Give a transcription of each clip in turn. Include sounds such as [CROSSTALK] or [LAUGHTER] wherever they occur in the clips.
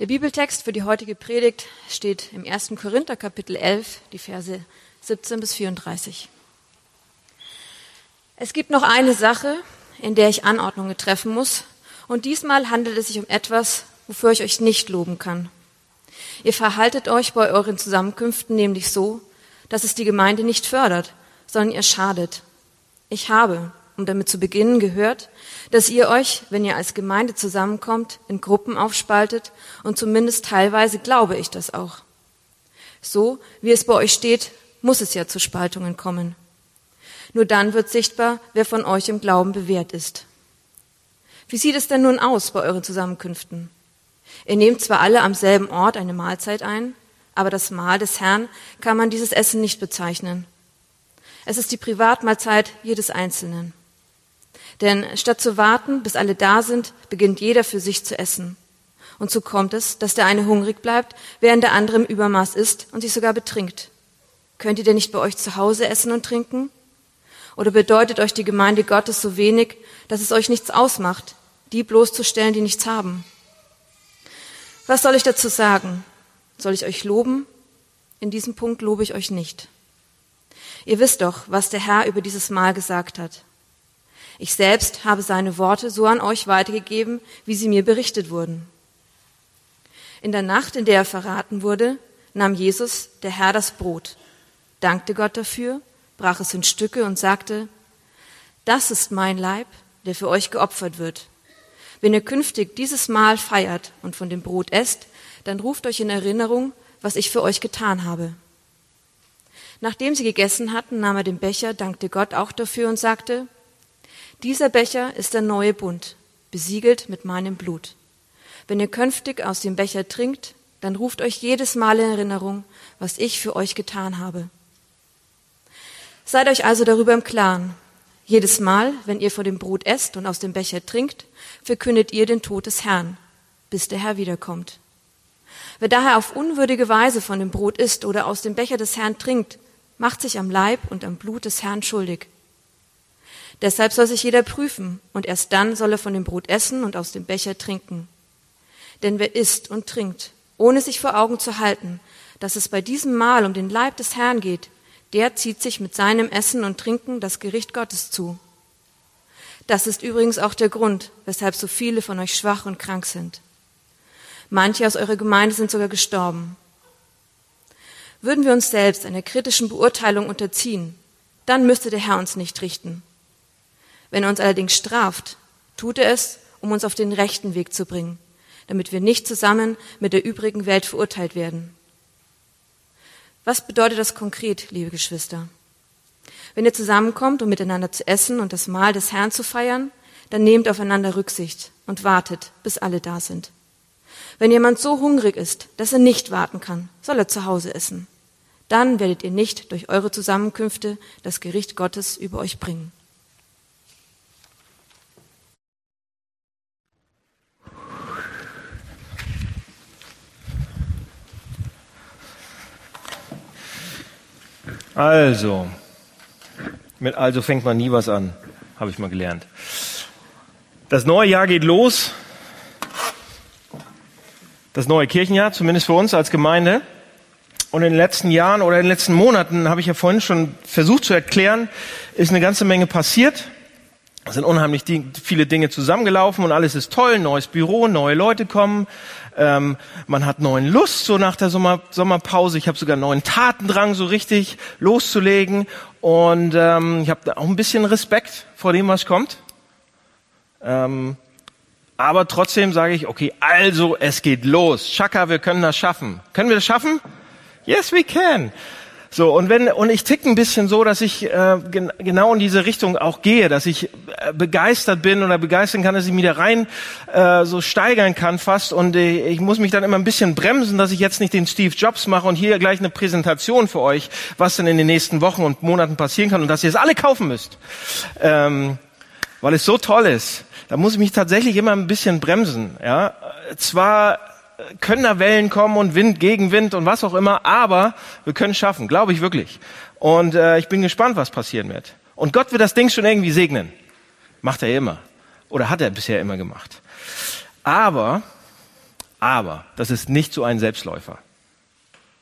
Der Bibeltext für die heutige Predigt steht im 1. Korinther Kapitel 11, die Verse 17 bis 34. Es gibt noch eine Sache, in der ich Anordnungen treffen muss, und diesmal handelt es sich um etwas, wofür ich euch nicht loben kann. Ihr verhaltet euch bei euren Zusammenkünften nämlich so, dass es die Gemeinde nicht fördert, sondern ihr schadet. Ich habe, um damit zu beginnen, gehört, dass ihr euch, wenn ihr als Gemeinde zusammenkommt, in Gruppen aufspaltet und zumindest teilweise glaube ich das auch. So, wie es bei euch steht, muss es ja zu Spaltungen kommen. Nur dann wird sichtbar, wer von euch im Glauben bewährt ist. Wie sieht es denn nun aus bei euren Zusammenkünften? Ihr nehmt zwar alle am selben Ort eine Mahlzeit ein, aber das Mahl des Herrn kann man dieses Essen nicht bezeichnen. Es ist die Privatmahlzeit jedes Einzelnen. Denn statt zu warten, bis alle da sind, beginnt jeder für sich zu essen. Und so kommt es, dass der eine hungrig bleibt, während der andere im Übermaß isst und sich sogar betrinkt. Könnt ihr denn nicht bei euch zu Hause essen und trinken? Oder bedeutet euch die Gemeinde Gottes so wenig, dass es euch nichts ausmacht, die bloßzustellen, die nichts haben? Was soll ich dazu sagen? Soll ich euch loben? In diesem Punkt lobe ich euch nicht. Ihr wisst doch, was der Herr über dieses Mal gesagt hat. Ich selbst habe seine Worte so an euch weitergegeben, wie sie mir berichtet wurden. In der Nacht, in der er verraten wurde, nahm Jesus, der Herr, das Brot, dankte Gott dafür, brach es in Stücke und sagte, das ist mein Leib, der für euch geopfert wird. Wenn ihr künftig dieses Mahl feiert und von dem Brot esst, dann ruft euch in Erinnerung, was ich für euch getan habe. Nachdem sie gegessen hatten, nahm er den Becher, dankte Gott auch dafür und sagte, dieser Becher ist der neue Bund, besiegelt mit meinem Blut. Wenn ihr künftig aus dem Becher trinkt, dann ruft euch jedes Mal in Erinnerung, was ich für euch getan habe. Seid euch also darüber im Klaren. Jedes Mal, wenn ihr vor dem Brot esst und aus dem Becher trinkt, verkündet ihr den Tod des Herrn, bis der Herr wiederkommt. Wer daher auf unwürdige Weise von dem Brot isst oder aus dem Becher des Herrn trinkt, macht sich am Leib und am Blut des Herrn schuldig. Deshalb soll sich jeder prüfen, und erst dann soll er von dem Brot essen und aus dem Becher trinken. Denn wer isst und trinkt, ohne sich vor Augen zu halten, dass es bei diesem Mahl um den Leib des Herrn geht, der zieht sich mit seinem Essen und Trinken das Gericht Gottes zu. Das ist übrigens auch der Grund, weshalb so viele von euch schwach und krank sind. Manche aus eurer Gemeinde sind sogar gestorben. Würden wir uns selbst einer kritischen Beurteilung unterziehen, dann müsste der Herr uns nicht richten. Wenn er uns allerdings straft, tut er es, um uns auf den rechten Weg zu bringen, damit wir nicht zusammen mit der übrigen Welt verurteilt werden. Was bedeutet das konkret, liebe Geschwister? Wenn ihr zusammenkommt, um miteinander zu essen und das Mahl des Herrn zu feiern, dann nehmt aufeinander Rücksicht und wartet, bis alle da sind. Wenn jemand so hungrig ist, dass er nicht warten kann, soll er zu Hause essen. Dann werdet ihr nicht durch eure Zusammenkünfte das Gericht Gottes über euch bringen. Also, mit also fängt man nie was an, habe ich mal gelernt. Das neue Jahr geht los. Das neue Kirchenjahr, zumindest für uns als Gemeinde. Und in den letzten Jahren oder in den letzten Monaten, habe ich ja vorhin schon versucht zu erklären, ist eine ganze Menge passiert. Es sind unheimlich viele Dinge zusammengelaufen und alles ist toll. Neues Büro, neue Leute kommen. Ähm, man hat neuen Lust so nach der Sommer, Sommerpause. Ich habe sogar neuen Tatendrang so richtig loszulegen. Und ähm, ich habe auch ein bisschen Respekt vor dem, was kommt. Ähm, aber trotzdem sage ich, okay, also es geht los. Chaka, wir können das schaffen. Können wir das schaffen? Yes, we can. So, und wenn, und ich tick ein bisschen so, dass ich äh, gen genau in diese Richtung auch gehe, dass ich äh, begeistert bin oder begeistern kann, dass ich mich da rein äh, so steigern kann fast. Und äh, ich muss mich dann immer ein bisschen bremsen, dass ich jetzt nicht den Steve Jobs mache und hier gleich eine Präsentation für euch, was denn in den nächsten Wochen und Monaten passieren kann und dass ihr es alle kaufen müsst. Ähm, weil es so toll ist. Da muss ich mich tatsächlich immer ein bisschen bremsen. Ja, zwar können da Wellen kommen und Wind, Gegenwind und was auch immer, aber wir können schaffen, glaube ich wirklich. Und äh, ich bin gespannt, was passieren wird. Und Gott wird das Ding schon irgendwie segnen. Macht er immer. Oder hat er bisher immer gemacht. Aber Aber das ist nicht so ein Selbstläufer.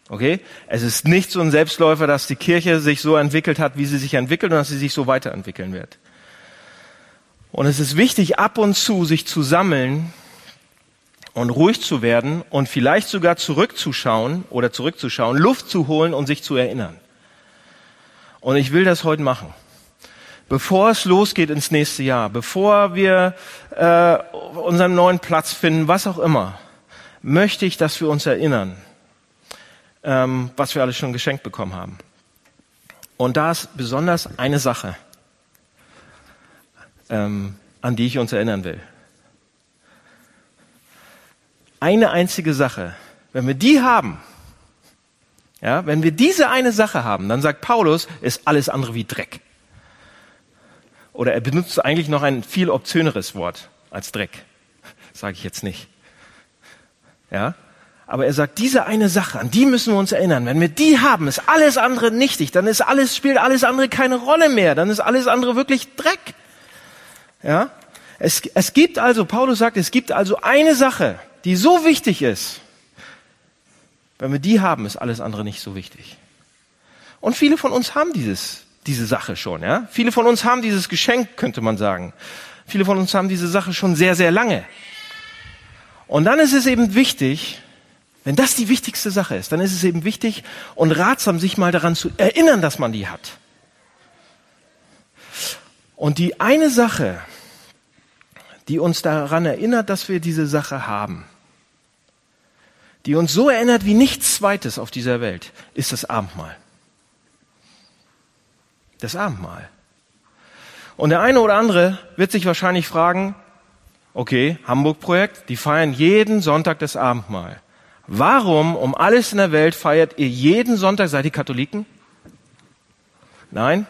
Okay? Es ist nicht so ein Selbstläufer, dass die Kirche sich so entwickelt hat, wie sie sich entwickelt und dass sie sich so weiterentwickeln wird. Und es ist wichtig, ab und zu sich zu sammeln und ruhig zu werden und vielleicht sogar zurückzuschauen oder zurückzuschauen, Luft zu holen und sich zu erinnern. Und ich will das heute machen. Bevor es losgeht ins nächste Jahr, bevor wir äh, unseren neuen Platz finden, was auch immer, möchte ich, dass wir uns erinnern, ähm, was wir alles schon geschenkt bekommen haben. Und da ist besonders eine Sache, ähm, an die ich uns erinnern will. Eine einzige Sache. Wenn wir die haben, ja, wenn wir diese eine Sache haben, dann sagt Paulus, ist alles andere wie Dreck. Oder er benutzt eigentlich noch ein viel obszöneres Wort als Dreck. Sage ich jetzt nicht. Ja? Aber er sagt, diese eine Sache, an die müssen wir uns erinnern. Wenn wir die haben, ist alles andere nichtig. Dann ist alles, spielt alles andere keine Rolle mehr. Dann ist alles andere wirklich Dreck. Ja? Es, es gibt also, Paulus sagt, es gibt also eine Sache, die so wichtig ist, wenn wir die haben, ist alles andere nicht so wichtig. Und viele von uns haben dieses, diese Sache schon, ja. Viele von uns haben dieses Geschenk, könnte man sagen. Viele von uns haben diese Sache schon sehr, sehr lange. Und dann ist es eben wichtig, wenn das die wichtigste Sache ist, dann ist es eben wichtig und ratsam, sich mal daran zu erinnern, dass man die hat. Und die eine Sache, die uns daran erinnert, dass wir diese Sache haben, die uns so erinnert wie nichts Zweites auf dieser Welt, ist das Abendmahl. Das Abendmahl. Und der eine oder andere wird sich wahrscheinlich fragen, okay, Hamburg-Projekt, die feiern jeden Sonntag das Abendmahl. Warum um alles in der Welt feiert ihr jeden Sonntag, seid ihr Katholiken? Nein?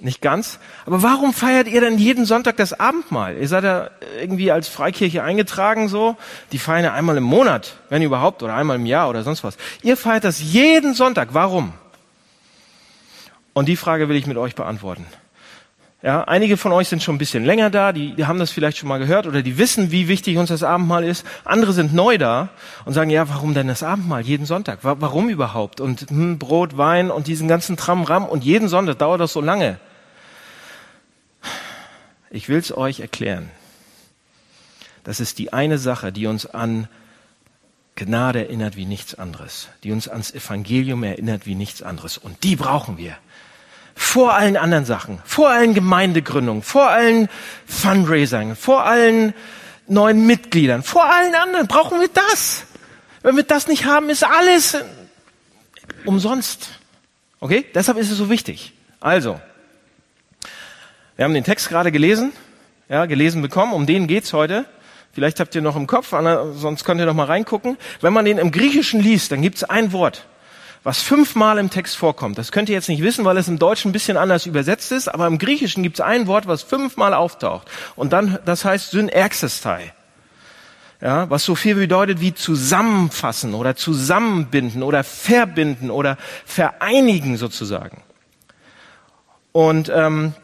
Nicht ganz. Aber warum feiert ihr denn jeden Sonntag das Abendmahl? Ihr seid ja irgendwie als Freikirche eingetragen so. Die feiern ja einmal im Monat, wenn überhaupt, oder einmal im Jahr oder sonst was. Ihr feiert das jeden Sonntag. Warum? Und die Frage will ich mit euch beantworten. Ja, einige von euch sind schon ein bisschen länger da, die, die haben das vielleicht schon mal gehört oder die wissen, wie wichtig uns das Abendmahl ist. Andere sind neu da und sagen, ja, warum denn das Abendmahl jeden Sonntag? Warum überhaupt? Und hm, Brot, Wein und diesen ganzen Tramram und jeden Sonntag dauert das so lange. Ich will es euch erklären. Das ist die eine Sache, die uns an Gnade erinnert wie nichts anderes, die uns ans Evangelium erinnert wie nichts anderes. Und die brauchen wir. Vor allen anderen Sachen, vor allen Gemeindegründungen, vor allen Fundraisern, vor allen neuen Mitgliedern, vor allen anderen brauchen wir das. Wenn wir das nicht haben, ist alles umsonst. Okay? Deshalb ist es so wichtig. Also, wir haben den Text gerade gelesen, ja, gelesen bekommen, um den geht's heute. Vielleicht habt ihr noch im Kopf, sonst könnt ihr noch mal reingucken. Wenn man den im Griechischen liest, dann gibt's ein Wort, was fünfmal im Text vorkommt. Das könnt ihr jetzt nicht wissen, weil es im Deutschen ein bisschen anders übersetzt ist, aber im Griechischen gibt's ein Wort, was fünfmal auftaucht. Und dann, das heißt Synerxestai. Ja, was so viel bedeutet wie zusammenfassen oder zusammenbinden oder verbinden oder vereinigen sozusagen. Und ähm,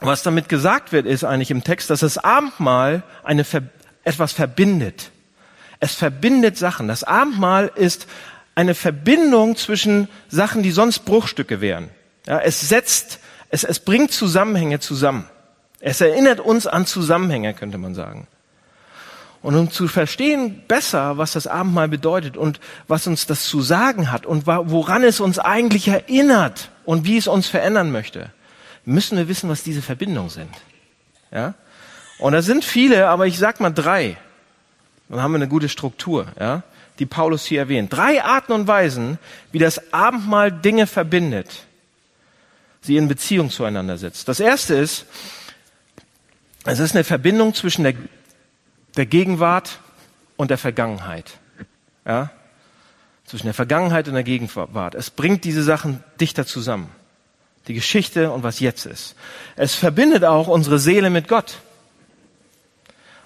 was damit gesagt wird, ist eigentlich im Text, dass das Abendmahl eine, etwas verbindet. Es verbindet Sachen. Das Abendmahl ist eine Verbindung zwischen Sachen, die sonst Bruchstücke wären. Ja, es setzt, es, es bringt Zusammenhänge zusammen. Es erinnert uns an Zusammenhänge, könnte man sagen. Und um zu verstehen besser, was das Abendmahl bedeutet und was uns das zu sagen hat und woran es uns eigentlich erinnert und wie es uns verändern möchte, müssen wir wissen, was diese Verbindungen sind. Ja? Und da sind viele, aber ich sag mal drei. Dann haben wir eine gute Struktur, ja, die Paulus hier erwähnt. Drei Arten und Weisen, wie das Abendmahl Dinge verbindet, sie in Beziehung zueinander setzt. Das erste ist, es ist eine Verbindung zwischen der, der Gegenwart und der Vergangenheit. Ja? Zwischen der Vergangenheit und der Gegenwart. Es bringt diese Sachen dichter zusammen die Geschichte und was jetzt ist. Es verbindet auch unsere Seele mit Gott.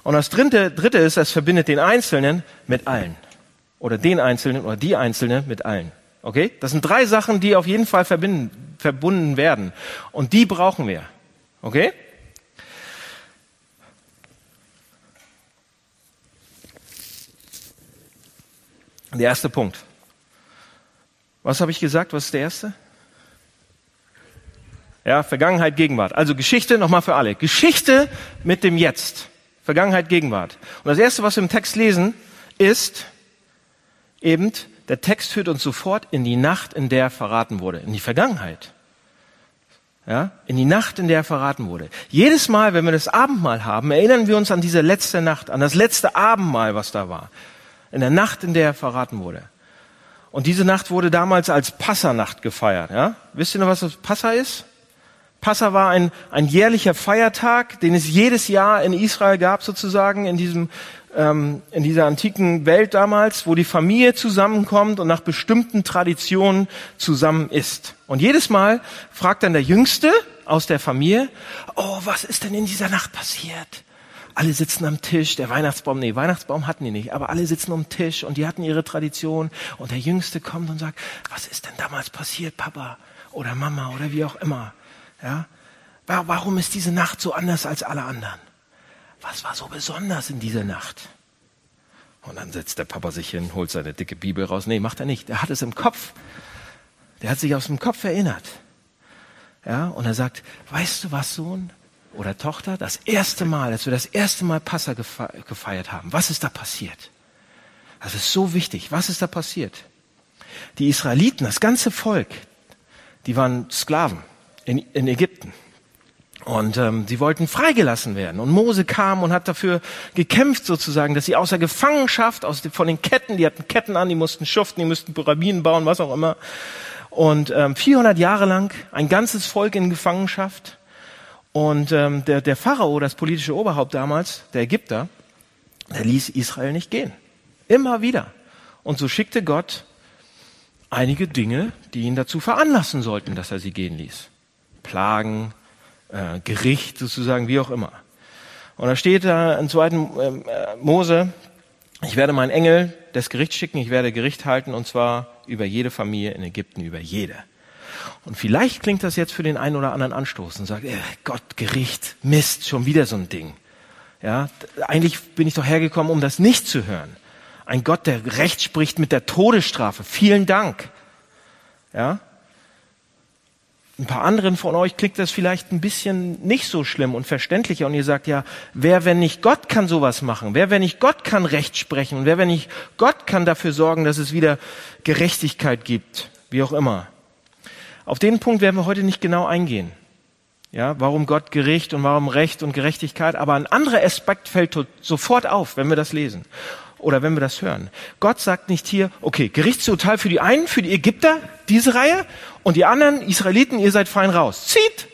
Und das dritte, dritte ist, es verbindet den Einzelnen mit allen. Oder den Einzelnen oder die Einzelne mit allen. Okay? Das sind drei Sachen, die auf jeden Fall verbinden, verbunden werden. Und die brauchen wir. Okay? Der erste Punkt. Was habe ich gesagt? Was ist der erste? Ja, Vergangenheit, Gegenwart. Also Geschichte nochmal für alle. Geschichte mit dem Jetzt. Vergangenheit, Gegenwart. Und das erste, was wir im Text lesen, ist eben, der Text führt uns sofort in die Nacht, in der verraten wurde, in die Vergangenheit. Ja, in die Nacht, in der verraten wurde. Jedes Mal, wenn wir das Abendmahl haben, erinnern wir uns an diese letzte Nacht, an das letzte Abendmahl, was da war. In der Nacht, in der verraten wurde. Und diese Nacht wurde damals als Passanacht gefeiert. Ja? Wisst ihr noch, was das Passa ist? Passa war ein, ein jährlicher Feiertag, den es jedes Jahr in Israel gab, sozusagen, in diesem ähm, in dieser antiken Welt damals, wo die Familie zusammenkommt und nach bestimmten Traditionen zusammen isst. Und jedes Mal fragt dann der Jüngste aus der Familie, oh, was ist denn in dieser Nacht passiert? Alle sitzen am Tisch, der Weihnachtsbaum, nee, Weihnachtsbaum hatten die nicht, aber alle sitzen am Tisch und die hatten ihre Tradition und der Jüngste kommt und sagt, was ist denn damals passiert, Papa oder Mama oder wie auch immer, ja? Warum ist diese Nacht so anders als alle anderen? was war so besonders in dieser Nacht? Und dann setzt der Papa sich hin, holt seine dicke Bibel raus. Nee, macht er nicht. Er hat es im Kopf. Der hat sich aus dem Kopf erinnert. Ja, und er sagt, weißt du was, Sohn oder Tochter, das erste Mal, als wir das erste Mal Passa gefeiert haben, was ist da passiert? Das ist so wichtig. Was ist da passiert? Die Israeliten, das ganze Volk, die waren Sklaven in, in Ägypten. Und ähm, sie wollten freigelassen werden. Und Mose kam und hat dafür gekämpft, sozusagen, dass sie außer Gefangenschaft, aus, von den Ketten, die hatten Ketten an, die mussten schuften, die mussten Pyramiden bauen, was auch immer. Und ähm, 400 Jahre lang ein ganzes Volk in Gefangenschaft. Und ähm, der, der Pharao, das politische Oberhaupt damals, der Ägypter, der ließ Israel nicht gehen. Immer wieder. Und so schickte Gott einige Dinge, die ihn dazu veranlassen sollten, dass er sie gehen ließ. Plagen, äh, Gericht sozusagen, wie auch immer. Und da steht da im zweiten ähm, äh, Mose, ich werde meinen Engel des Gerichts schicken, ich werde Gericht halten und zwar über jede Familie in Ägypten, über jede. Und vielleicht klingt das jetzt für den einen oder anderen Anstoß und sagt, äh, Gott, Gericht, Mist, schon wieder so ein Ding. Ja, eigentlich bin ich doch hergekommen, um das nicht zu hören. Ein Gott, der Recht spricht mit der Todesstrafe. Vielen Dank. Ja, ein paar anderen von euch klingt das vielleicht ein bisschen nicht so schlimm und verständlicher und ihr sagt ja, wer, wenn nicht Gott kann sowas machen? Wer, wenn nicht Gott kann Recht sprechen? Und wer, wenn nicht Gott kann dafür sorgen, dass es wieder Gerechtigkeit gibt? Wie auch immer. Auf den Punkt werden wir heute nicht genau eingehen. Ja, warum Gott Gericht und warum Recht und Gerechtigkeit. Aber ein anderer Aspekt fällt sofort auf, wenn wir das lesen oder wenn wir das hören. Gott sagt nicht hier, okay, Gerichtsurteil für die einen, für die Ägypter, diese Reihe, und die anderen Israeliten, ihr seid fein raus. Zieht!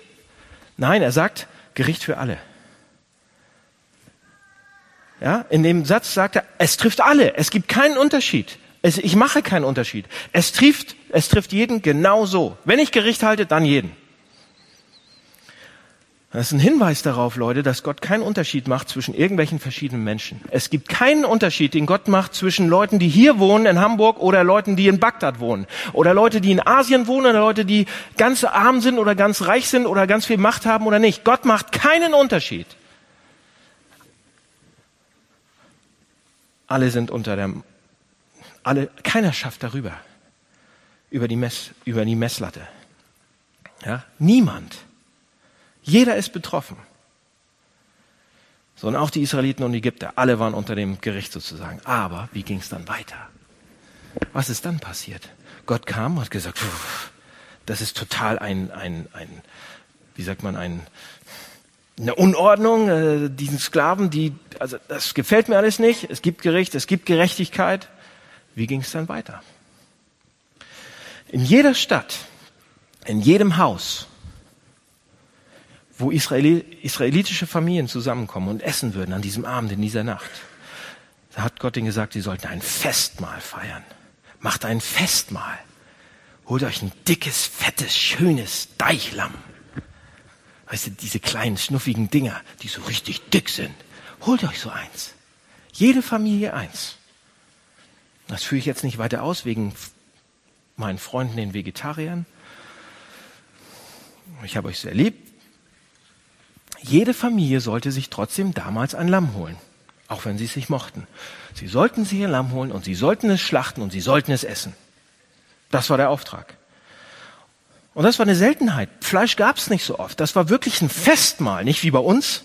Nein, er sagt, Gericht für alle. Ja, in dem Satz sagt er, es trifft alle. Es gibt keinen Unterschied. Es, ich mache keinen Unterschied. Es trifft, es trifft jeden genau so. Wenn ich Gericht halte, dann jeden. Das ist ein Hinweis darauf, Leute, dass Gott keinen Unterschied macht zwischen irgendwelchen verschiedenen Menschen. Es gibt keinen Unterschied, den Gott macht zwischen Leuten, die hier wohnen in Hamburg oder Leuten, die in Bagdad wohnen. Oder Leute, die in Asien wohnen oder Leute, die ganz arm sind oder ganz reich sind oder ganz viel Macht haben oder nicht. Gott macht keinen Unterschied. Alle sind unter der, alle, keiner schafft darüber. Über die Mess, über die Messlatte. Ja? Niemand. Jeder ist betroffen. So, und auch die Israeliten und Ägypter, alle waren unter dem Gericht sozusagen. Aber wie ging es dann weiter? Was ist dann passiert? Gott kam und hat gesagt, das ist total ein, ein, ein, wie sagt man, ein, eine Unordnung, äh, diesen Sklaven, die, also das gefällt mir alles nicht. Es gibt Gericht, es gibt Gerechtigkeit. Wie ging es dann weiter? In jeder Stadt, in jedem Haus wo Israeli, israelitische Familien zusammenkommen und essen würden an diesem Abend, in dieser Nacht. Da hat Gott ihnen gesagt, sie sollten ein Festmahl feiern. Macht ein Festmahl. Holt euch ein dickes, fettes, schönes Deichlamm. Weißt du, diese kleinen, schnuffigen Dinger, die so richtig dick sind. Holt euch so eins. Jede Familie eins. Das führe ich jetzt nicht weiter aus, wegen meinen Freunden, den Vegetariern. Ich habe euch sehr lieb. Jede Familie sollte sich trotzdem damals ein Lamm holen. auch wenn sie es nicht mochten. Sie sollten sich ihr Lamm holen und sie sollten es schlachten und sie sollten es essen. Das war der Auftrag. Und das war eine Seltenheit. Fleisch gab es nicht so oft. Das war wirklich ein Festmahl, nicht wie bei uns,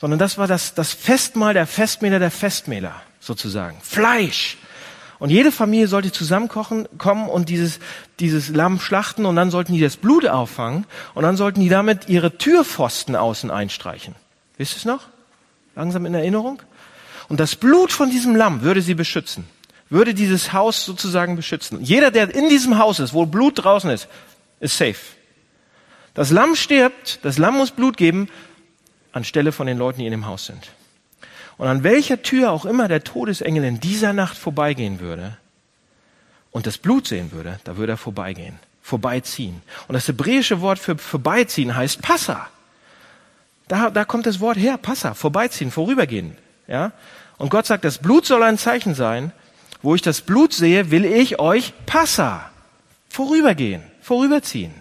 sondern das war das, das Festmahl der Festmähler der Festmähler sozusagen. Fleisch. Und jede Familie sollte zusammenkochen, kommen und dieses, dieses Lamm schlachten und dann sollten die das Blut auffangen und dann sollten die damit ihre Türpfosten außen einstreichen. Wisst ihr es noch? Langsam in Erinnerung? Und das Blut von diesem Lamm würde sie beschützen, würde dieses Haus sozusagen beschützen. Jeder, der in diesem Haus ist, wo Blut draußen ist, ist safe. Das Lamm stirbt, das Lamm muss Blut geben, anstelle von den Leuten, die in dem Haus sind. Und an welcher Tür auch immer der Todesengel in dieser Nacht vorbeigehen würde und das Blut sehen würde, da würde er vorbeigehen, vorbeiziehen. Und das hebräische Wort für vorbeiziehen heißt Passa. Da, da kommt das Wort her, Passa, vorbeiziehen, vorübergehen. Ja? Und Gott sagt, das Blut soll ein Zeichen sein. Wo ich das Blut sehe, will ich euch Passa, vorübergehen, vorüberziehen.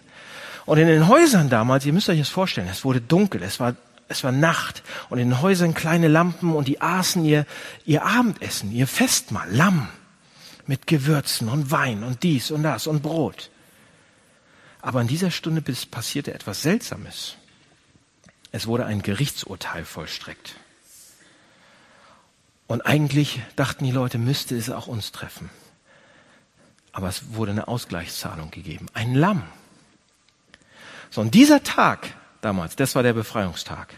Und in den Häusern damals, ihr müsst euch das vorstellen, es wurde dunkel, es war es war Nacht und in den Häusern kleine Lampen und die aßen ihr, ihr Abendessen, ihr Festmahl, Lamm mit Gewürzen und Wein und dies und das und Brot. Aber in dieser Stunde passierte etwas Seltsames. Es wurde ein Gerichtsurteil vollstreckt. Und eigentlich dachten die Leute, müsste es auch uns treffen. Aber es wurde eine Ausgleichszahlung gegeben. Ein Lamm. So, und dieser Tag damals. Das war der Befreiungstag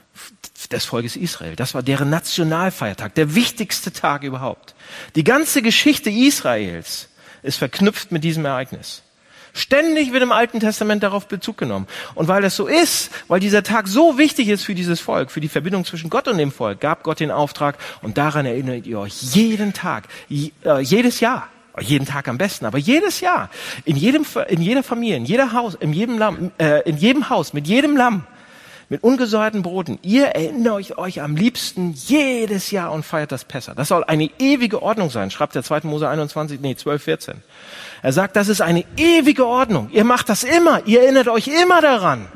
des Volkes Israel. Das war deren Nationalfeiertag, der wichtigste Tag überhaupt. Die ganze Geschichte Israels ist verknüpft mit diesem Ereignis. Ständig wird im Alten Testament darauf Bezug genommen. Und weil das so ist, weil dieser Tag so wichtig ist für dieses Volk, für die Verbindung zwischen Gott und dem Volk, gab Gott den Auftrag und daran erinnert ihr euch jeden Tag, äh, jedes Jahr jeden Tag am besten, aber jedes Jahr, in jedem, in jeder Familie, in jeder Haus, in jedem Lamm, äh, in jedem Haus, mit jedem Lamm, mit ungesäuerten Broten. Ihr erinnert euch am liebsten jedes Jahr und feiert das Pessa. Das soll eine ewige Ordnung sein, schreibt der 2. Mose 21, nee, 12, 14. Er sagt, das ist eine ewige Ordnung. Ihr macht das immer. Ihr erinnert euch immer daran.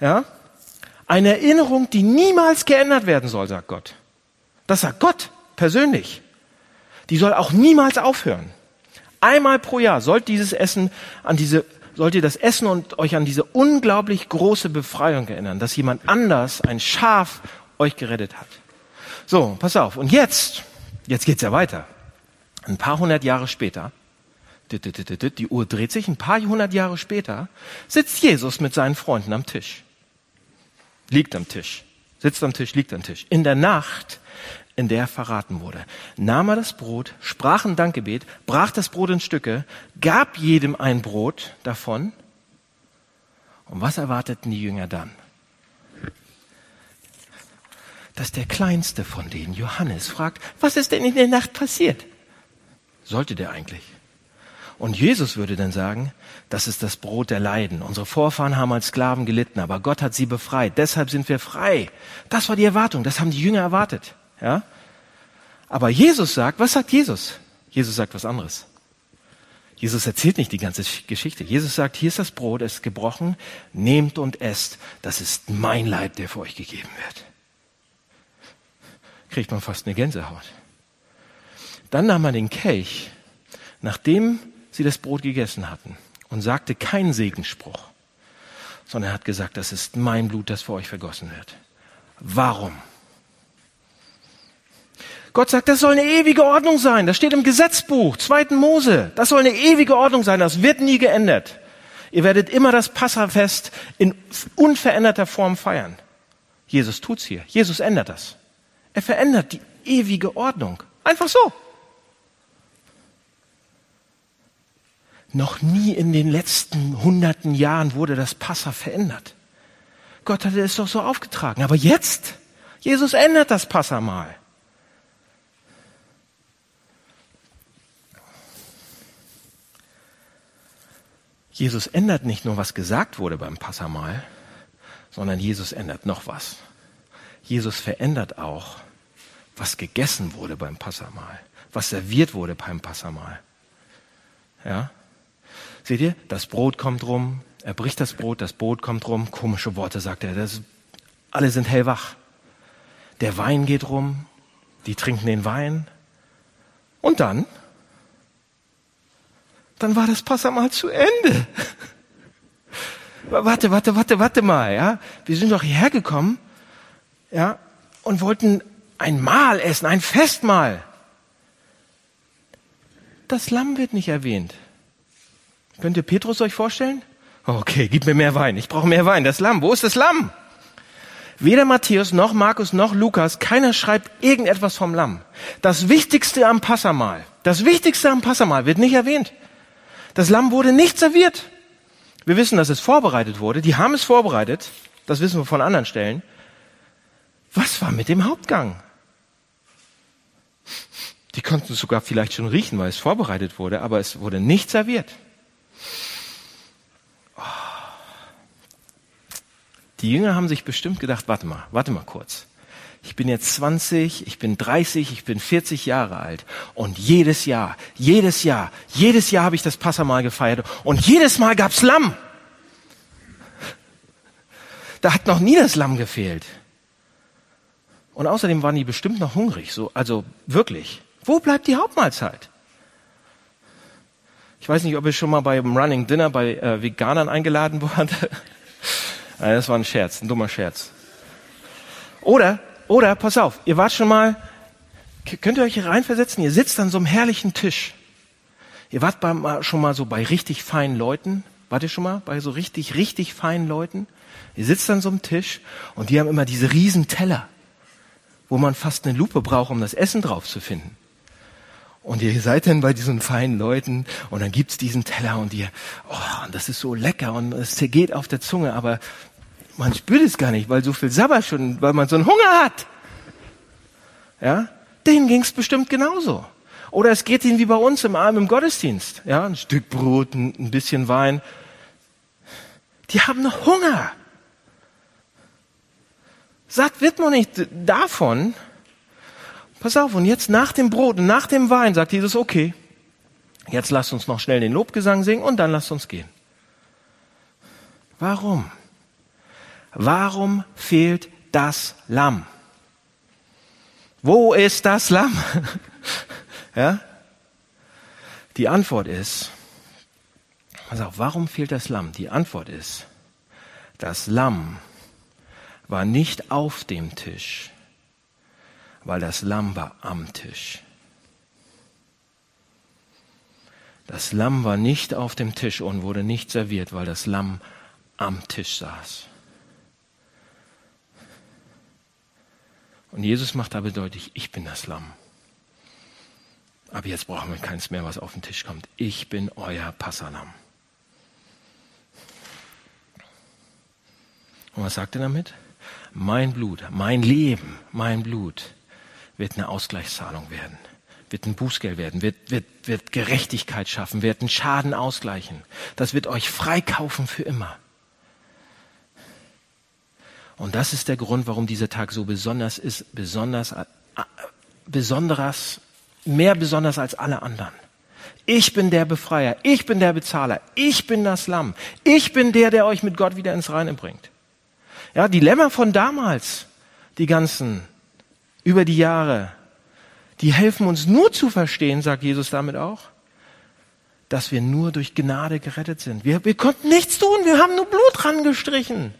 Ja? Eine Erinnerung, die niemals geändert werden soll, sagt Gott. Das sagt Gott persönlich die soll auch niemals aufhören. Einmal pro Jahr sollt dieses Essen an diese, sollt ihr das Essen und euch an diese unglaublich große Befreiung erinnern, dass jemand anders, ein Schaf, euch gerettet hat. So, pass auf. Und jetzt, jetzt geht's ja weiter. Ein paar hundert Jahre später, die Uhr dreht sich, ein paar hundert Jahre später sitzt Jesus mit seinen Freunden am Tisch. Liegt am Tisch. Sitzt am Tisch, liegt am Tisch. In der Nacht in der er verraten wurde. Nahm er das Brot, sprach ein Dankgebet, brach das Brot in Stücke, gab jedem ein Brot davon. Und was erwarteten die Jünger dann? Dass der kleinste von denen, Johannes, fragt, was ist denn in der Nacht passiert? Sollte der eigentlich? Und Jesus würde dann sagen, das ist das Brot der Leiden. Unsere Vorfahren haben als Sklaven gelitten, aber Gott hat sie befreit. Deshalb sind wir frei. Das war die Erwartung. Das haben die Jünger erwartet. Ja? Aber Jesus sagt, was sagt Jesus? Jesus sagt was anderes. Jesus erzählt nicht die ganze Geschichte. Jesus sagt, hier ist das Brot, es ist gebrochen, nehmt und esst. Das ist mein Leib, der für euch gegeben wird. Kriegt man fast eine Gänsehaut. Dann nahm er den Kelch, nachdem sie das Brot gegessen hatten, und sagte keinen Segensspruch, sondern er hat gesagt, das ist mein Blut, das für euch vergossen wird. Warum? Gott sagt, das soll eine ewige Ordnung sein. Das steht im Gesetzbuch, zweiten Mose. Das soll eine ewige Ordnung sein. Das wird nie geändert. Ihr werdet immer das Passafest in unveränderter Form feiern. Jesus tut's hier. Jesus ändert das. Er verändert die ewige Ordnung. Einfach so. Noch nie in den letzten hunderten Jahren wurde das Passa verändert. Gott hatte es doch so aufgetragen. Aber jetzt, Jesus ändert das Passa mal. Jesus ändert nicht nur, was gesagt wurde beim Passamal, sondern Jesus ändert noch was. Jesus verändert auch, was gegessen wurde beim Passamal, was serviert wurde beim Passamal. Ja? Seht ihr, das Brot kommt rum, er bricht das Brot, das Brot kommt rum, komische Worte sagt er, das, alle sind hellwach. Der Wein geht rum die trinken den Wein. Und dann? Dann war das Passamal zu Ende. Warte, warte, warte, warte mal, ja. Wir sind doch hierher gekommen, ja, und wollten ein Mahl essen, ein Festmahl. Das Lamm wird nicht erwähnt. Könnt ihr Petrus euch vorstellen? Okay, gib mir mehr Wein. Ich brauche mehr Wein. Das Lamm. Wo ist das Lamm? Weder Matthäus noch Markus noch Lukas, keiner schreibt irgendetwas vom Lamm. Das Wichtigste am Passamal, das Wichtigste am Passamal wird nicht erwähnt. Das Lamm wurde nicht serviert. Wir wissen, dass es vorbereitet wurde. Die haben es vorbereitet. Das wissen wir von anderen Stellen. Was war mit dem Hauptgang? Die konnten es sogar vielleicht schon riechen, weil es vorbereitet wurde, aber es wurde nicht serviert. Oh. Die Jünger haben sich bestimmt gedacht, warte mal, warte mal kurz. Ich bin jetzt 20, ich bin 30, ich bin 40 Jahre alt und jedes Jahr, jedes Jahr, jedes Jahr habe ich das Passamal gefeiert und jedes Mal gab's Lamm. Da hat noch nie das Lamm gefehlt. Und außerdem waren die bestimmt noch hungrig, so, also wirklich. Wo bleibt die Hauptmahlzeit? Ich weiß nicht, ob ihr schon mal beim Running Dinner bei äh, Veganern eingeladen wart. [LAUGHS] Das war ein Scherz, ein dummer Scherz. Oder, oder, pass auf, ihr wart schon mal, könnt ihr euch hier reinversetzen, ihr sitzt an so einem herrlichen Tisch. Ihr wart bei, schon mal so bei richtig feinen Leuten. Wart ihr schon mal bei so richtig, richtig feinen Leuten? Ihr sitzt an so einem Tisch und die haben immer diese riesen Teller, wo man fast eine Lupe braucht, um das Essen drauf zu finden. Und ihr seid dann bei diesen feinen Leuten und dann gibt's diesen Teller und ihr, oh, und das ist so lecker und es zergeht auf der Zunge, aber man spürt es gar nicht, weil so viel Sabber schon, weil man so einen Hunger hat. Ja, denen ging's bestimmt genauso. Oder es geht ihnen wie bei uns im Arm im Gottesdienst. Ja, ein Stück Brot, ein, bisschen Wein. Die haben noch Hunger. Satt wird man nicht davon, Pass auf, und jetzt nach dem Brot und nach dem Wein sagt Jesus, okay, jetzt lasst uns noch schnell den Lobgesang singen und dann lasst uns gehen. Warum? Warum fehlt das Lamm? Wo ist das Lamm? [LAUGHS] ja? Die Antwort ist, pass auf, warum fehlt das Lamm? Die Antwort ist, das Lamm war nicht auf dem Tisch, weil das Lamm war am Tisch. Das Lamm war nicht auf dem Tisch und wurde nicht serviert, weil das Lamm am Tisch saß. Und Jesus macht aber deutlich, ich bin das Lamm. Aber jetzt brauchen wir keins mehr, was auf den Tisch kommt. Ich bin euer Passalam. Und was sagt er damit? Mein Blut, mein Leben, mein Blut wird eine Ausgleichszahlung werden, wird ein Bußgeld werden, wird, wird, wird Gerechtigkeit schaffen, wird einen Schaden ausgleichen. Das wird euch freikaufen für immer. Und das ist der Grund, warum dieser Tag so besonders ist, besonders, äh, besonderes, mehr besonders als alle anderen. Ich bin der Befreier, ich bin der Bezahler, ich bin das Lamm, ich bin der, der euch mit Gott wieder ins Reine bringt. Ja, die Lämmer von damals, die ganzen, über die Jahre, die helfen uns nur zu verstehen, sagt Jesus damit auch, dass wir nur durch Gnade gerettet sind. Wir, wir konnten nichts tun, wir haben nur Blut rangestrichen.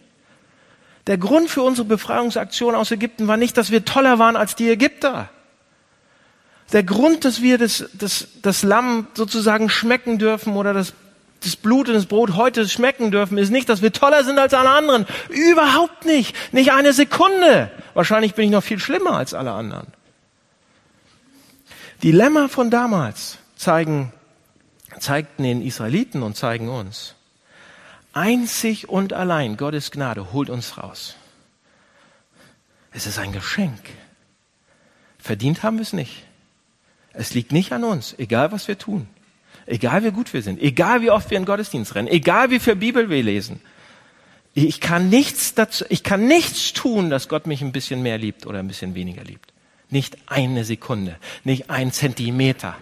Der Grund für unsere Befreiungsaktion aus Ägypten war nicht, dass wir toller waren als die Ägypter. Der Grund, dass wir das, das, das Lamm sozusagen schmecken dürfen oder das, das Blut und das Brot heute schmecken dürfen, ist nicht, dass wir toller sind als alle anderen. Überhaupt nicht. Nicht eine Sekunde. Wahrscheinlich bin ich noch viel schlimmer als alle anderen. Die Lämmer von damals zeigen, zeigten den Israeliten und zeigen uns, einzig und allein Gottes Gnade holt uns raus. Es ist ein Geschenk. Verdient haben wir es nicht. Es liegt nicht an uns, egal was wir tun, egal wie gut wir sind, egal wie oft wir in Gottesdienst rennen, egal wie viel Bibel wir lesen. Ich kann nichts dazu, ich kann nichts tun, dass Gott mich ein bisschen mehr liebt oder ein bisschen weniger liebt. Nicht eine Sekunde, nicht ein Zentimeter.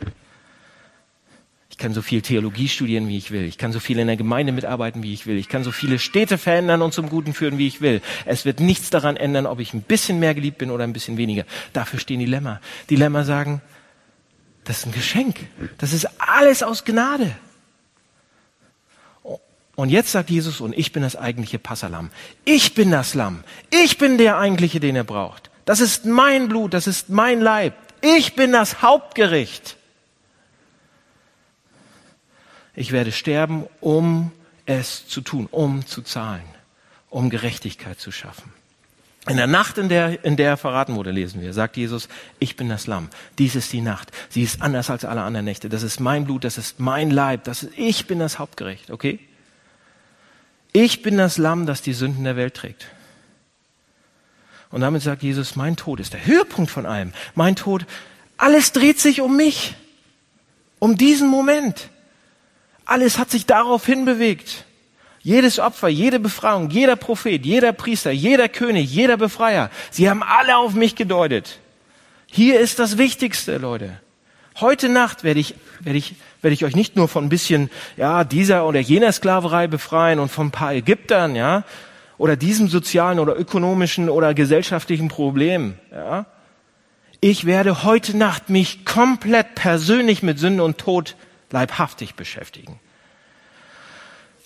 Ich kann so viel Theologie studieren, wie ich will. Ich kann so viel in der Gemeinde mitarbeiten, wie ich will. Ich kann so viele Städte verändern und zum Guten führen, wie ich will. Es wird nichts daran ändern, ob ich ein bisschen mehr geliebt bin oder ein bisschen weniger. Dafür stehen die Lämmer. Die Lämmer sagen, das ist ein Geschenk. Das ist alles aus Gnade. Und jetzt sagt Jesus, und ich bin das eigentliche Passalam. Ich bin das Lamm. Ich bin der eigentliche, den er braucht. Das ist mein Blut, das ist mein Leib. Ich bin das Hauptgericht. Ich werde sterben, um es zu tun, um zu zahlen, um Gerechtigkeit zu schaffen. In der Nacht, in der, in der er verraten wurde, lesen wir, sagt Jesus, ich bin das Lamm. Dies ist die Nacht. Sie ist anders als alle anderen Nächte. Das ist mein Blut, das ist mein Leib. Das ist, ich bin das Hauptgericht, okay? Ich bin das Lamm, das die Sünden der Welt trägt. Und damit sagt Jesus, mein Tod ist der Höhepunkt von allem. Mein Tod, alles dreht sich um mich, um diesen Moment. Alles hat sich darauf hinbewegt. Jedes Opfer, jede Befreiung, jeder Prophet, jeder Priester, jeder König, jeder Befreier, sie haben alle auf mich gedeutet. Hier ist das Wichtigste, Leute. Heute Nacht werde ich, werde ich, werde ich euch nicht nur von ein bisschen, ja, dieser oder jener Sklaverei befreien und von ein paar Ägyptern, ja, oder diesem sozialen oder ökonomischen oder gesellschaftlichen Problem, ja. Ich werde heute Nacht mich komplett persönlich mit Sünde und Tod leibhaftig beschäftigen.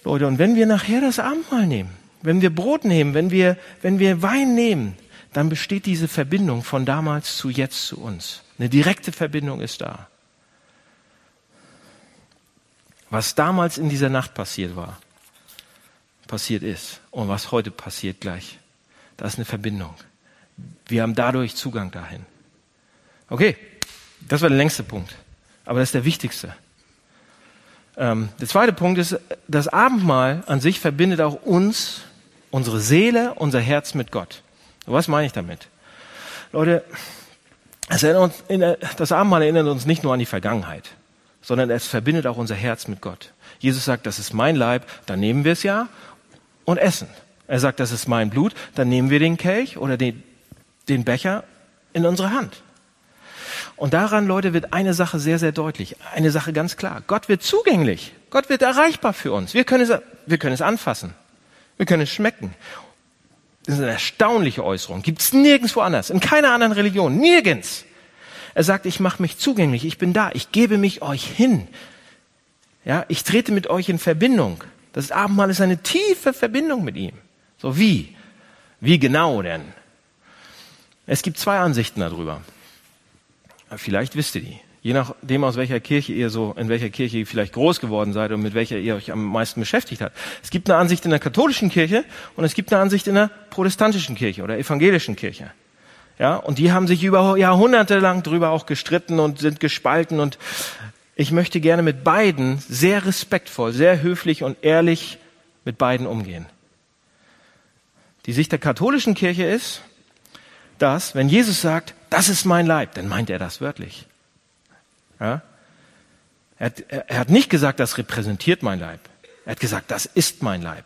Leute, und wenn wir nachher das Abendmahl nehmen, wenn wir Brot nehmen, wenn wir, wenn wir Wein nehmen, dann besteht diese Verbindung von damals zu jetzt zu uns. Eine direkte Verbindung ist da. Was damals in dieser Nacht passiert war, passiert ist und was heute passiert gleich, da ist eine Verbindung. Wir haben dadurch Zugang dahin. Okay, das war der längste Punkt, aber das ist der wichtigste. Ähm, der zweite Punkt ist, das Abendmahl an sich verbindet auch uns, unsere Seele, unser Herz mit Gott. Was meine ich damit? Leute, das Abendmahl erinnert uns nicht nur an die Vergangenheit, sondern es verbindet auch unser Herz mit Gott. Jesus sagt, das ist mein Leib, dann nehmen wir es ja und essen. Er sagt, das ist mein Blut, dann nehmen wir den Kelch oder den, den Becher in unsere Hand. Und daran, Leute, wird eine Sache sehr, sehr deutlich. Eine Sache ganz klar. Gott wird zugänglich. Gott wird erreichbar für uns. Wir können es, wir können es anfassen. Wir können es schmecken. Das ist eine erstaunliche Äußerung. Gibt es nirgendwo anders. In keiner anderen Religion. Nirgends. Er sagt, ich mache mich zugänglich. Ich bin da. Ich gebe mich euch hin. Ja, ich trete mit euch in Verbindung. Das Abendmahl ist eine tiefe Verbindung mit ihm. So wie? Wie genau denn? Es gibt zwei Ansichten darüber. Vielleicht wisst ihr die. Je nachdem, aus welcher Kirche ihr so, in welcher Kirche ihr vielleicht groß geworden seid und mit welcher ihr euch am meisten beschäftigt habt. Es gibt eine Ansicht in der katholischen Kirche und es gibt eine Ansicht in der protestantischen Kirche oder evangelischen Kirche. Ja, und die haben sich über Jahrhunderte lang drüber auch gestritten und sind gespalten und ich möchte gerne mit beiden sehr respektvoll, sehr höflich und ehrlich mit beiden umgehen. Die Sicht der katholischen Kirche ist, dass, wenn Jesus sagt, das ist mein Leib, dann meint er das wörtlich. Ja? Er, hat, er hat nicht gesagt, das repräsentiert mein Leib. Er hat gesagt, das ist mein Leib.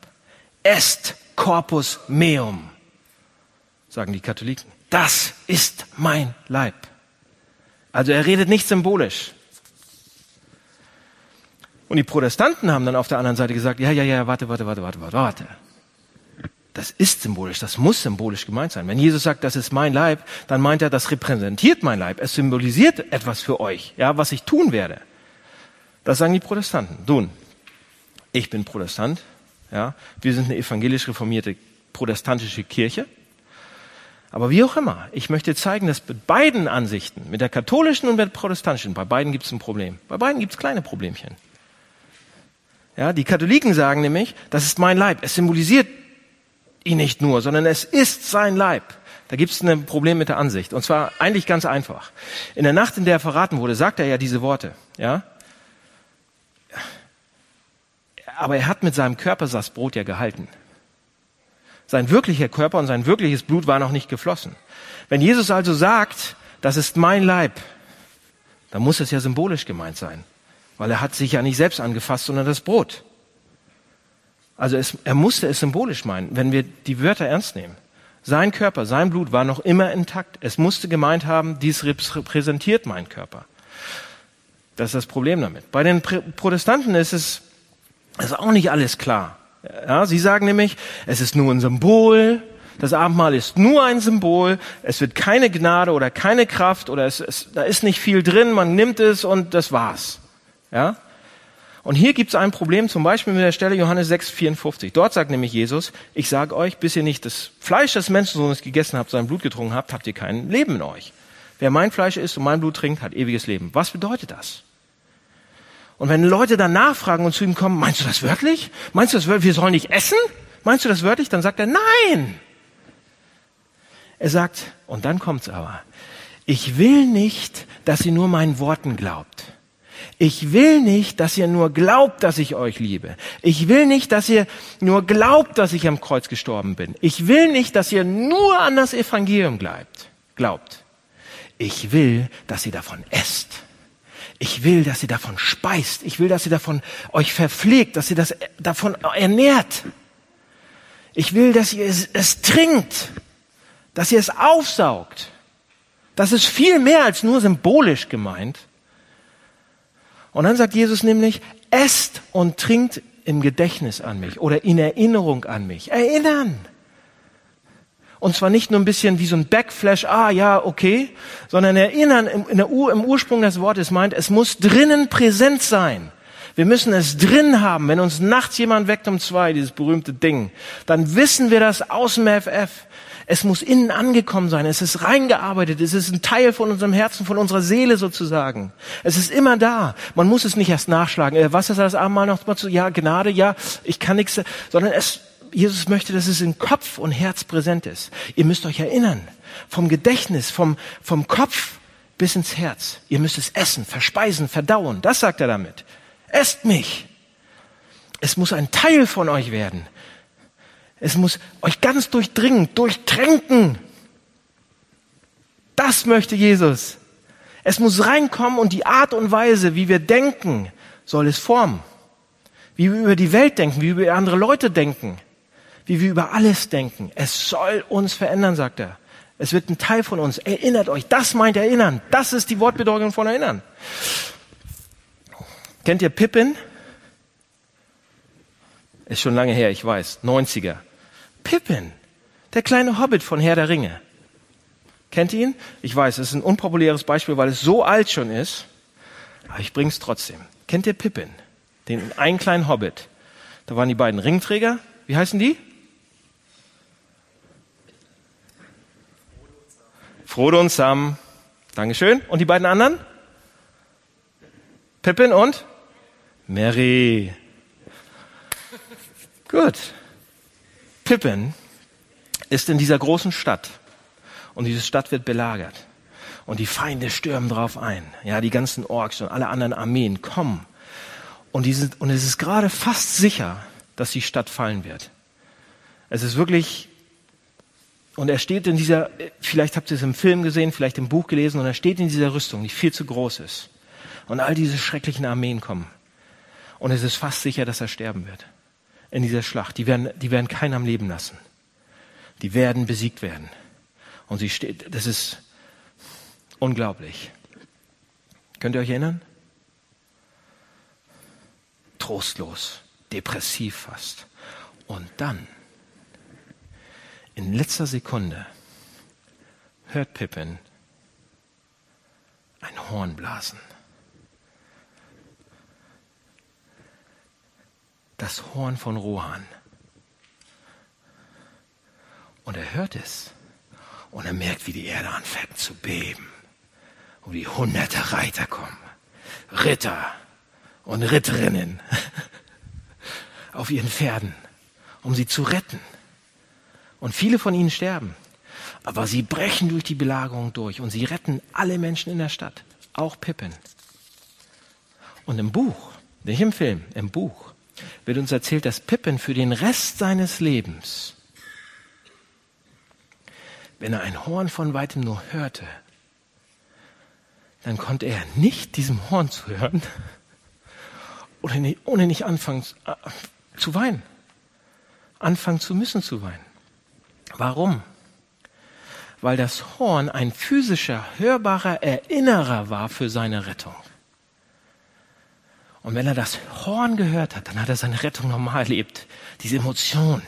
Est corpus meum, sagen die Katholiken. Das ist mein Leib. Also er redet nicht symbolisch. Und die Protestanten haben dann auf der anderen Seite gesagt, ja, ja, ja, warte, warte, warte, warte, warte, warte. Das ist symbolisch, das muss symbolisch gemeint sein. Wenn Jesus sagt, das ist mein Leib, dann meint er, das repräsentiert mein Leib. Es symbolisiert etwas für euch, ja, was ich tun werde. Das sagen die Protestanten. Nun, ich bin Protestant, ja. Wir sind eine evangelisch reformierte protestantische Kirche. Aber wie auch immer, ich möchte zeigen, dass mit beiden Ansichten, mit der katholischen und mit der protestantischen, bei beiden gibt es ein Problem. Bei beiden gibt es kleine Problemchen. Ja, die Katholiken sagen nämlich, das ist mein Leib. Es symbolisiert ihn nicht nur, sondern es ist sein Leib. Da gibt es ein Problem mit der Ansicht. Und zwar eigentlich ganz einfach. In der Nacht, in der er verraten wurde, sagt er ja diese Worte. Ja? Aber er hat mit seinem Körper das Brot ja gehalten. Sein wirklicher Körper und sein wirkliches Blut war noch nicht geflossen. Wenn Jesus also sagt, das ist mein Leib, dann muss es ja symbolisch gemeint sein. Weil er hat sich ja nicht selbst angefasst, sondern das Brot. Also es, er musste es symbolisch meinen, wenn wir die Wörter ernst nehmen. Sein Körper, sein Blut war noch immer intakt. Es musste gemeint haben, dies repräsentiert meinen Körper. Das ist das Problem damit. Bei den Protestanten ist es ist auch nicht alles klar. Ja, sie sagen nämlich, es ist nur ein Symbol, das Abendmahl ist nur ein Symbol, es wird keine Gnade oder keine Kraft oder es, es, da ist nicht viel drin, man nimmt es und das war's. Ja? Und hier gibt es ein Problem, zum Beispiel mit der Stelle Johannes 6, 54. Dort sagt nämlich Jesus, ich sage euch, bis ihr nicht das Fleisch des Menschensohnes gegessen habt, sein Blut getrunken habt, habt ihr kein Leben in euch. Wer mein Fleisch isst und mein Blut trinkt, hat ewiges Leben. Was bedeutet das? Und wenn Leute dann nachfragen und zu ihm kommen, meinst du das wörtlich? Meinst du das wörtlich? Wir sollen nicht essen? Meinst du das wörtlich? Dann sagt er, nein! Er sagt, und dann kommt's aber, ich will nicht, dass ihr nur meinen Worten glaubt. Ich will nicht, dass ihr nur glaubt, dass ich euch liebe. Ich will nicht, dass ihr nur glaubt, dass ich am Kreuz gestorben bin. Ich will nicht, dass ihr nur an das Evangelium bleibt, glaubt. Ich will, dass ihr davon esst. Ich will, dass ihr davon speist. Ich will, dass ihr davon euch verpflegt, dass ihr das davon ernährt. Ich will, dass ihr es, es trinkt, dass ihr es aufsaugt. Das ist viel mehr als nur symbolisch gemeint. Und dann sagt Jesus nämlich, esst und trinkt im Gedächtnis an mich oder in Erinnerung an mich. Erinnern. Und zwar nicht nur ein bisschen wie so ein Backflash, ah ja, okay, sondern erinnern im, der, im Ursprung des Wortes meint, es muss drinnen präsent sein. Wir müssen es drin haben. Wenn uns nachts jemand weckt um zwei, dieses berühmte Ding, dann wissen wir das aus dem FF. Es muss innen angekommen sein. Es ist reingearbeitet. Es ist ein Teil von unserem Herzen, von unserer Seele sozusagen. Es ist immer da. Man muss es nicht erst nachschlagen. Äh, was ist das Abendmahl noch mal zu? Ja, Gnade, ja, ich kann nichts, sondern es, Jesus möchte, dass es in Kopf und Herz präsent ist. Ihr müsst euch erinnern. Vom Gedächtnis, vom, vom Kopf bis ins Herz. Ihr müsst es essen, verspeisen, verdauen. Das sagt er damit. Esst mich. Es muss ein Teil von euch werden. Es muss euch ganz durchdringen, durchtränken. Das möchte Jesus. Es muss reinkommen und die Art und Weise, wie wir denken, soll es formen. Wie wir über die Welt denken, wie wir über andere Leute denken, wie wir über alles denken. Es soll uns verändern, sagt er. Es wird ein Teil von uns. Erinnert euch. Das meint erinnern. Das ist die Wortbedeutung von erinnern. Kennt ihr Pippin? Ist schon lange her, ich weiß. 90er. Pippin, der kleine Hobbit von Herr der Ringe. Kennt ihr ihn? Ich weiß, es ist ein unpopuläres Beispiel, weil es so alt schon ist. Aber ich bring's trotzdem. Kennt ihr Pippin? Den einen kleinen Hobbit. Da waren die beiden Ringträger. Wie heißen die? Frodo und Sam. Dankeschön. Und die beiden anderen? Pippin und Mary. Gut. Pippin ist in dieser großen Stadt und diese Stadt wird belagert und die Feinde stürmen drauf ein. Ja, die ganzen Orks und alle anderen Armeen kommen und, die sind, und es ist gerade fast sicher, dass die Stadt fallen wird. Es ist wirklich und er steht in dieser, vielleicht habt ihr es im Film gesehen, vielleicht im Buch gelesen, und er steht in dieser Rüstung, die viel zu groß ist. Und all diese schrecklichen Armeen kommen. Und es ist fast sicher, dass er sterben wird in dieser Schlacht. Die werden, die werden keinen am Leben lassen. Die werden besiegt werden. Und sie steht, das ist unglaublich. Könnt ihr euch erinnern? Trostlos, depressiv fast. Und dann, in letzter Sekunde, hört Pippin ein Horn blasen. Das Horn von Rohan. Und er hört es. Und er merkt, wie die Erde anfängt zu beben. Und wie hunderte Reiter kommen. Ritter und Ritterinnen [LAUGHS] auf ihren Pferden, um sie zu retten. Und viele von ihnen sterben. Aber sie brechen durch die Belagerung durch und sie retten alle Menschen in der Stadt, auch Pippin. Und im Buch, nicht im Film, im Buch, wird uns erzählt, dass Pippin für den Rest seines Lebens, wenn er ein Horn von weitem nur hörte, dann konnte er nicht diesem Horn zuhören, oder ohne nicht anfangen äh, zu weinen, anfangen zu müssen zu weinen. Warum? Weil das Horn ein physischer, hörbarer Erinnerer war für seine Rettung. Und wenn er das Horn gehört hat, dann hat er seine Rettung normal erlebt. Diese Emotion.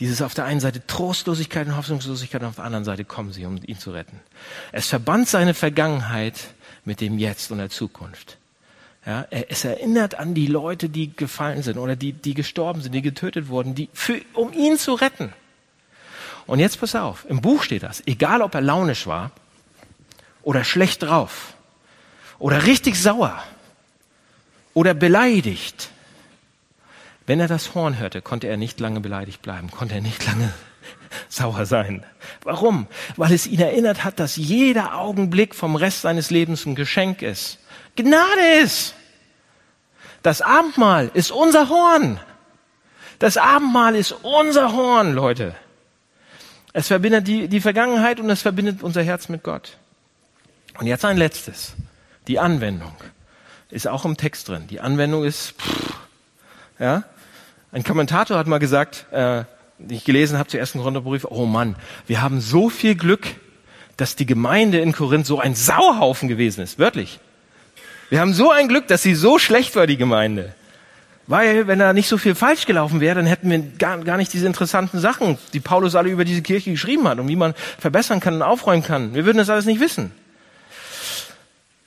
Dieses auf der einen Seite Trostlosigkeit und Hoffnungslosigkeit, und auf der anderen Seite kommen sie, um ihn zu retten. Es verband seine Vergangenheit mit dem Jetzt und der Zukunft. Ja, es erinnert an die Leute, die gefallen sind oder die, die gestorben sind, die getötet wurden, die für, um ihn zu retten. Und jetzt pass auf, im Buch steht das, egal ob er launisch war oder schlecht drauf oder richtig sauer oder beleidigt, wenn er das Horn hörte, konnte er nicht lange beleidigt bleiben, konnte er nicht lange [LAUGHS] sauer sein. Warum? Weil es ihn erinnert hat, dass jeder Augenblick vom Rest seines Lebens ein Geschenk ist. Gnade ist. Das Abendmahl ist unser Horn. Das Abendmahl ist unser Horn, Leute. Es verbindet die, die Vergangenheit und es verbindet unser Herz mit Gott. Und jetzt ein letztes. Die Anwendung ist auch im Text drin. Die Anwendung ist, pff, ja, ein Kommentator hat mal gesagt, äh, ich gelesen habe zu ersten Korintherbrief, oh Mann, wir haben so viel Glück, dass die Gemeinde in Korinth so ein Sauhaufen gewesen ist, wörtlich. Wir haben so ein Glück, dass sie so schlecht war, die Gemeinde. Weil, wenn da nicht so viel falsch gelaufen wäre, dann hätten wir gar, gar nicht diese interessanten Sachen, die Paulus alle über diese Kirche geschrieben hat und wie man verbessern kann und aufräumen kann. Wir würden das alles nicht wissen.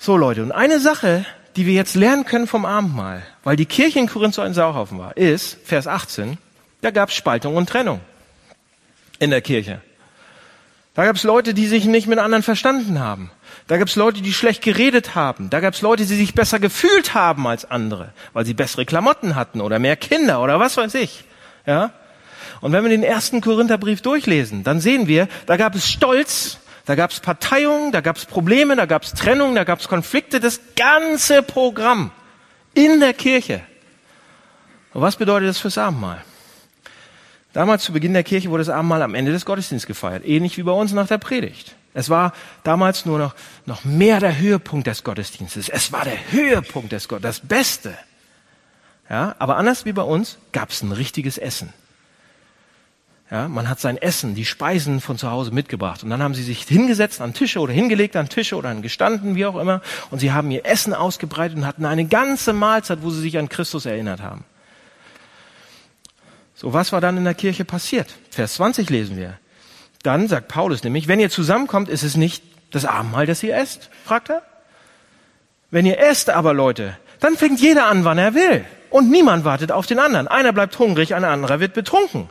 So Leute, und eine Sache, die wir jetzt lernen können vom Abendmahl, weil die Kirche in Korinth so ein Sauhaufen war, ist, Vers 18, da gab es Spaltung und Trennung in der Kirche. Da gab es Leute, die sich nicht mit anderen verstanden haben. Da gab es Leute, die schlecht geredet haben. Da gab es Leute, die sich besser gefühlt haben als andere, weil sie bessere Klamotten hatten oder mehr Kinder oder was weiß ich. Ja? Und wenn wir den ersten Korintherbrief durchlesen, dann sehen wir, da gab es Stolz, da gab es Parteiungen, da gab es Probleme, da gab es Trennung, da gab es Konflikte, das ganze Programm in der Kirche. Und was bedeutet das fürs Abendmahl? Damals zu Beginn der Kirche wurde das Abendmahl am Ende des Gottesdienstes gefeiert, ähnlich wie bei uns nach der Predigt. Es war damals nur noch, noch mehr der Höhepunkt des Gottesdienstes. Es war der Höhepunkt des Gottesdienstes, das Beste. Ja, aber anders wie bei uns gab es ein richtiges Essen. Ja, man hat sein Essen, die Speisen von zu Hause mitgebracht. Und dann haben sie sich hingesetzt an Tische oder hingelegt an Tische oder gestanden, wie auch immer. Und sie haben ihr Essen ausgebreitet und hatten eine ganze Mahlzeit, wo sie sich an Christus erinnert haben. So, was war dann in der Kirche passiert? Vers 20 lesen wir. Dann sagt Paulus nämlich, wenn ihr zusammenkommt, ist es nicht das Abendmahl, das ihr esst, fragt er. Wenn ihr esst aber, Leute, dann fängt jeder an, wann er will. Und niemand wartet auf den anderen. Einer bleibt hungrig, ein anderer wird betrunken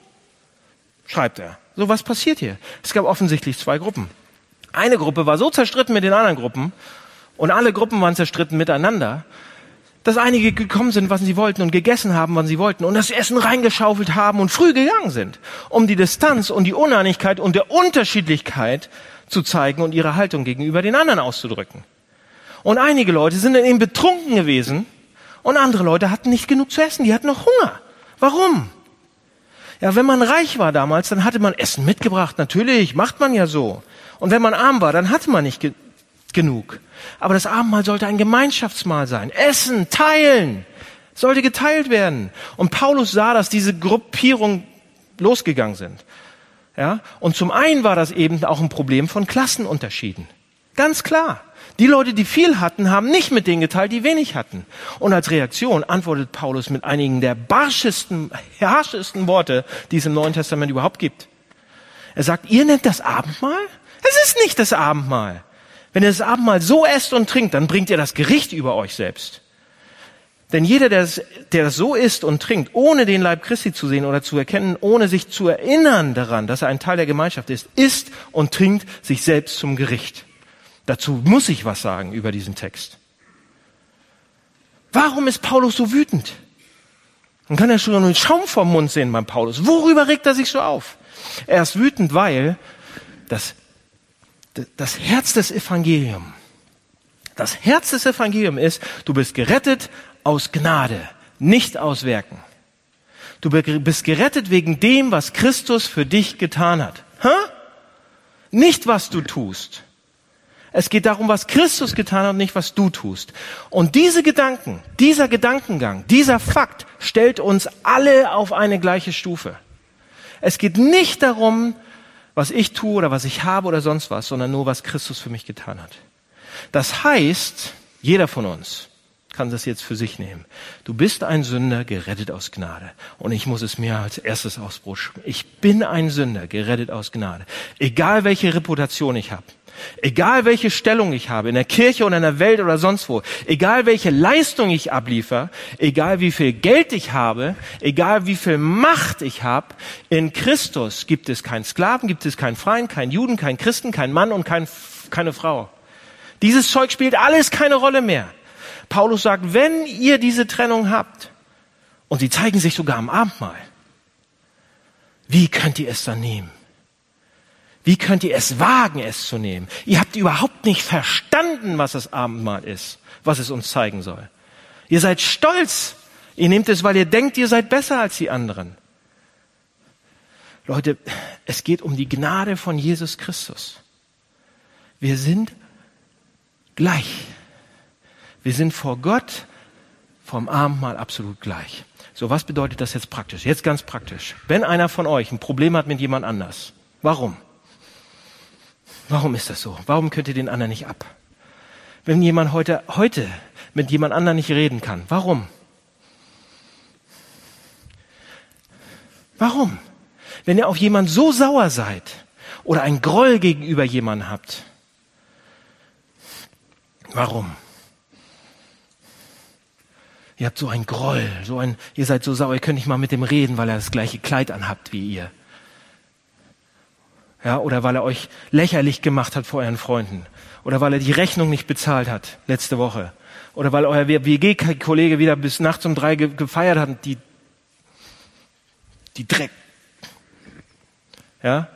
schreibt er. So was passiert hier. Es gab offensichtlich zwei Gruppen. Eine Gruppe war so zerstritten mit den anderen Gruppen und alle Gruppen waren zerstritten miteinander, dass einige gekommen sind, was sie wollten und gegessen haben, wann sie wollten und das Essen reingeschaufelt haben und früh gegangen sind, um die Distanz und die Uneinigkeit und der Unterschiedlichkeit zu zeigen und ihre Haltung gegenüber den anderen auszudrücken. Und einige Leute sind dann eben betrunken gewesen und andere Leute hatten nicht genug zu essen, die hatten noch Hunger. Warum? Ja, wenn man reich war damals, dann hatte man Essen mitgebracht. Natürlich, macht man ja so. Und wenn man arm war, dann hatte man nicht ge genug. Aber das Abendmahl sollte ein Gemeinschaftsmahl sein. Essen, teilen, sollte geteilt werden. Und Paulus sah, dass diese Gruppierung losgegangen sind. Ja? Und zum einen war das eben auch ein Problem von Klassenunterschieden. Ganz klar. Die Leute, die viel hatten, haben nicht mit denen geteilt, die wenig hatten. Und als Reaktion antwortet Paulus mit einigen der barschesten, herrschesten Worte, die es im Neuen Testament überhaupt gibt. Er sagt, ihr nennt das Abendmahl? Es ist nicht das Abendmahl. Wenn ihr das Abendmahl so esst und trinkt, dann bringt ihr das Gericht über euch selbst. Denn jeder, der der das so isst und trinkt, ohne den Leib Christi zu sehen oder zu erkennen, ohne sich zu erinnern daran, dass er ein Teil der Gemeinschaft ist, isst und trinkt sich selbst zum Gericht. Dazu muss ich was sagen über diesen Text. Warum ist Paulus so wütend? Man kann ja schon einen Schaum vom Mund sehen beim Paulus. Worüber regt er sich so auf? Er ist wütend, weil das, das Herz des Evangeliums, das Herz des Evangeliums ist, du bist gerettet aus Gnade, nicht aus Werken. Du bist gerettet wegen dem, was Christus für dich getan hat. Hä? Nicht was du tust. Es geht darum, was Christus getan hat und nicht, was du tust. Und diese Gedanken, dieser Gedankengang, dieser Fakt stellt uns alle auf eine gleiche Stufe. Es geht nicht darum, was ich tue oder was ich habe oder sonst was, sondern nur, was Christus für mich getan hat. Das heißt, jeder von uns, kann das jetzt für sich nehmen. Du bist ein Sünder, gerettet aus Gnade. Und ich muss es mir als erstes aufs Brot schreiben. Ich bin ein Sünder, gerettet aus Gnade. Egal welche Reputation ich habe. Egal welche Stellung ich habe, in der Kirche oder in der Welt oder sonst wo, egal welche Leistung ich abliefer, egal wie viel Geld ich habe, egal wie viel Macht ich habe, in Christus gibt es keinen Sklaven, gibt es keinen Freien, keinen Juden, keinen Christen, keinen Mann und kein, keine Frau. Dieses Zeug spielt alles keine Rolle mehr. Paulus sagt, wenn ihr diese Trennung habt, und sie zeigen sich sogar am Abendmahl, wie könnt ihr es dann nehmen? Wie könnt ihr es wagen, es zu nehmen? Ihr habt überhaupt nicht verstanden, was das Abendmahl ist, was es uns zeigen soll. Ihr seid stolz. Ihr nehmt es, weil ihr denkt, ihr seid besser als die anderen. Leute, es geht um die Gnade von Jesus Christus. Wir sind gleich. Wir sind vor Gott vom Abendmahl absolut gleich. So, was bedeutet das jetzt praktisch? Jetzt ganz praktisch. Wenn einer von euch ein Problem hat mit jemand anders, warum? Warum ist das so? Warum könnt ihr den anderen nicht ab? Wenn jemand heute, heute mit jemand anderen nicht reden kann, warum? Warum? Wenn ihr auf jemand so sauer seid oder ein Groll gegenüber jemandem habt, warum? Ihr habt so ein Groll, so ein, ihr seid so sauer, ihr könnt nicht mal mit dem reden, weil er das gleiche Kleid anhabt wie ihr. Ja, oder weil er euch lächerlich gemacht hat vor euren Freunden. Oder weil er die Rechnung nicht bezahlt hat letzte Woche. Oder weil euer WG-Kollege wieder bis nachts um drei gefeiert hat die, die Dreck. Ja,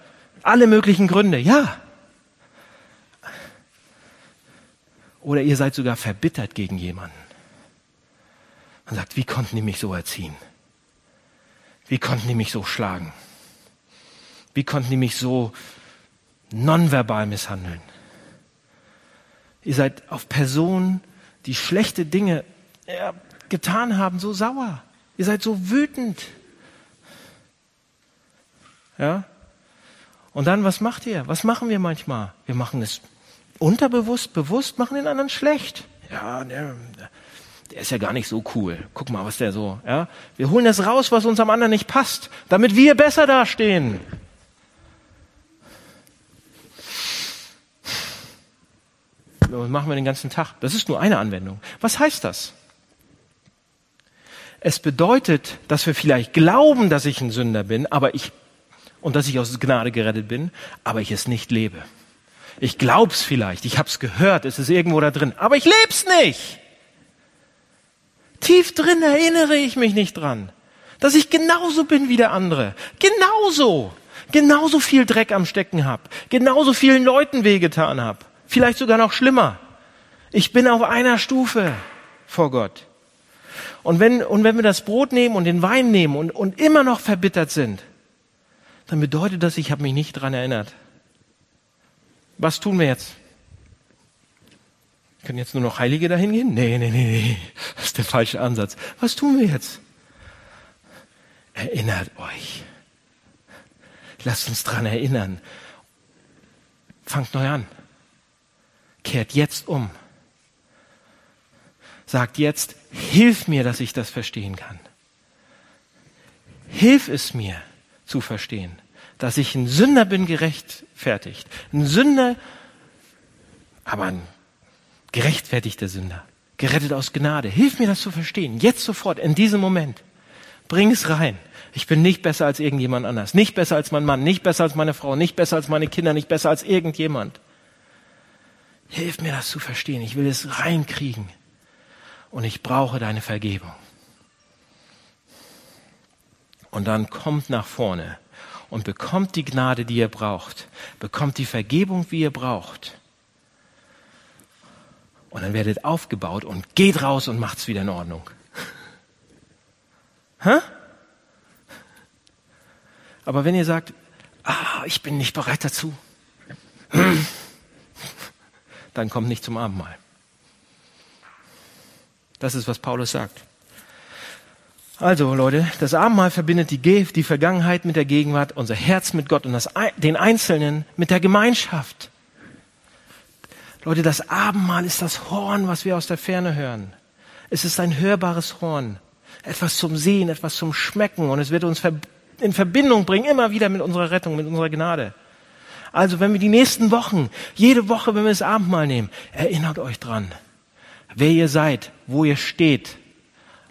alle möglichen Gründe, ja. Oder ihr seid sogar verbittert gegen jemanden und sagt, wie konnten die mich so erziehen? Wie konnten die mich so schlagen? Wie konnten die mich so nonverbal misshandeln? Ihr seid auf Personen, die schlechte Dinge ja, getan haben, so sauer. Ihr seid so wütend. Ja? Und dann, was macht ihr? Was machen wir manchmal? Wir machen es unterbewusst, bewusst, machen den anderen schlecht. Ja, der, der ist ja gar nicht so cool. Guck mal, was der so, ja. Wir holen das raus, was uns am anderen nicht passt, damit wir besser dastehen. Was machen wir den ganzen Tag? Das ist nur eine Anwendung. Was heißt das? Es bedeutet, dass wir vielleicht glauben, dass ich ein Sünder bin, aber ich, und dass ich aus Gnade gerettet bin, aber ich es nicht lebe. Ich glaub's vielleicht, ich hab's gehört, es ist irgendwo da drin, aber ich leb's nicht. Tief drin erinnere ich mich nicht dran, dass ich genauso bin wie der andere. Genauso. Genauso viel Dreck am Stecken hab. Genauso vielen Leuten wehgetan hab. Vielleicht sogar noch schlimmer. Ich bin auf einer Stufe vor Gott. Und wenn, und wenn wir das Brot nehmen und den Wein nehmen und, und immer noch verbittert sind, dann bedeutet das, ich habe mich nicht dran erinnert. Was tun wir jetzt? Können jetzt nur noch Heilige dahin gehen? Nee, nee, nee, nee. Das ist der falsche Ansatz. Was tun wir jetzt? Erinnert euch. Lasst uns dran erinnern. Fangt neu an. Kehrt jetzt um. Sagt jetzt, hilf mir, dass ich das verstehen kann. Hilf es mir zu verstehen, dass ich ein Sünder bin gerechtfertigt. Ein Sünder, aber ein gerechtfertigter Sünder, gerettet aus Gnade. Hilf mir das zu verstehen, jetzt sofort, in diesem Moment. Bring es rein. Ich bin nicht besser als irgendjemand anders, nicht besser als mein Mann, nicht besser als meine Frau, nicht besser als meine Kinder, nicht besser als irgendjemand. Hilf mir das zu verstehen. Ich will es reinkriegen. Und ich brauche deine Vergebung. Und dann kommt nach vorne und bekommt die Gnade, die ihr braucht. Bekommt die Vergebung, wie ihr braucht. Und dann werdet aufgebaut und geht raus und macht's wieder in Ordnung. Hä? Aber wenn ihr sagt, ah, ich bin nicht bereit dazu, dann kommt nicht zum Abendmahl. Das ist, was Paulus sagt. Also Leute, das Abendmahl verbindet die, die Vergangenheit mit der Gegenwart, unser Herz mit Gott und das, den Einzelnen mit der Gemeinschaft. Leute, das Abendmahl ist das Horn, was wir aus der Ferne hören. Es ist ein hörbares Horn. Etwas zum Sehen, etwas zum Schmecken. Und es wird uns in Verbindung bringen, immer wieder mit unserer Rettung, mit unserer Gnade. Also, wenn wir die nächsten Wochen, jede Woche, wenn wir das Abendmahl nehmen, erinnert euch dran, wer ihr seid, wo ihr steht,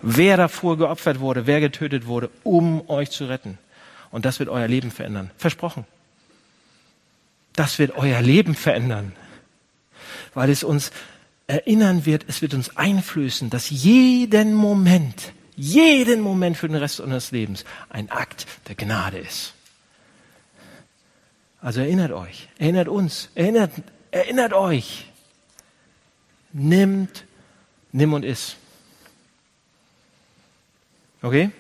wer davor geopfert wurde, wer getötet wurde, um euch zu retten. Und das wird euer Leben verändern. Versprochen. Das wird euer Leben verändern. Weil es uns erinnern wird, es wird uns einflößen, dass jeden Moment, jeden Moment für den Rest unseres Lebens ein Akt der Gnade ist. Also erinnert euch, erinnert uns, erinnert, erinnert euch. Nimmt, nimm und iss. Okay?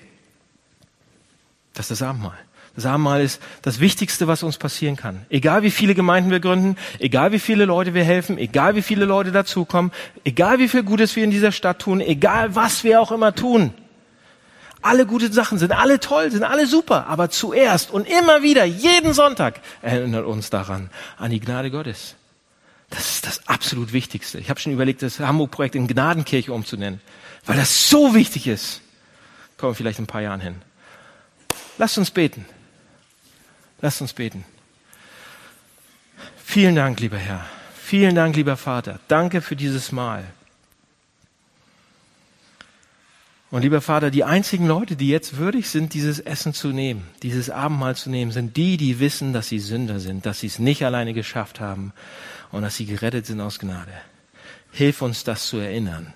Das ist das Abendmahl. Das Abendmahl ist das Wichtigste, was uns passieren kann. Egal wie viele Gemeinden wir gründen, egal wie viele Leute wir helfen, egal wie viele Leute dazukommen, egal wie viel Gutes wir in dieser Stadt tun, egal was wir auch immer tun. Alle gute Sachen sind alle toll, sind alle super, aber zuerst und immer wieder, jeden Sonntag, erinnert uns daran, an die Gnade Gottes. Das ist das absolut Wichtigste. Ich habe schon überlegt, das Hamburg-Projekt in Gnadenkirche umzunennen, weil das so wichtig ist. Kommen wir vielleicht in ein paar Jahren hin. Lasst uns beten. Lasst uns beten. Vielen Dank, lieber Herr. Vielen Dank, lieber Vater. Danke für dieses Mal. Und lieber Vater, die einzigen Leute, die jetzt würdig sind, dieses Essen zu nehmen, dieses Abendmahl zu nehmen, sind die, die wissen, dass sie Sünder sind, dass sie es nicht alleine geschafft haben und dass sie gerettet sind aus Gnade. Hilf uns, das zu erinnern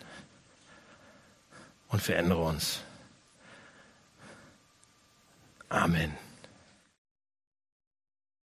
und verändere uns. Amen.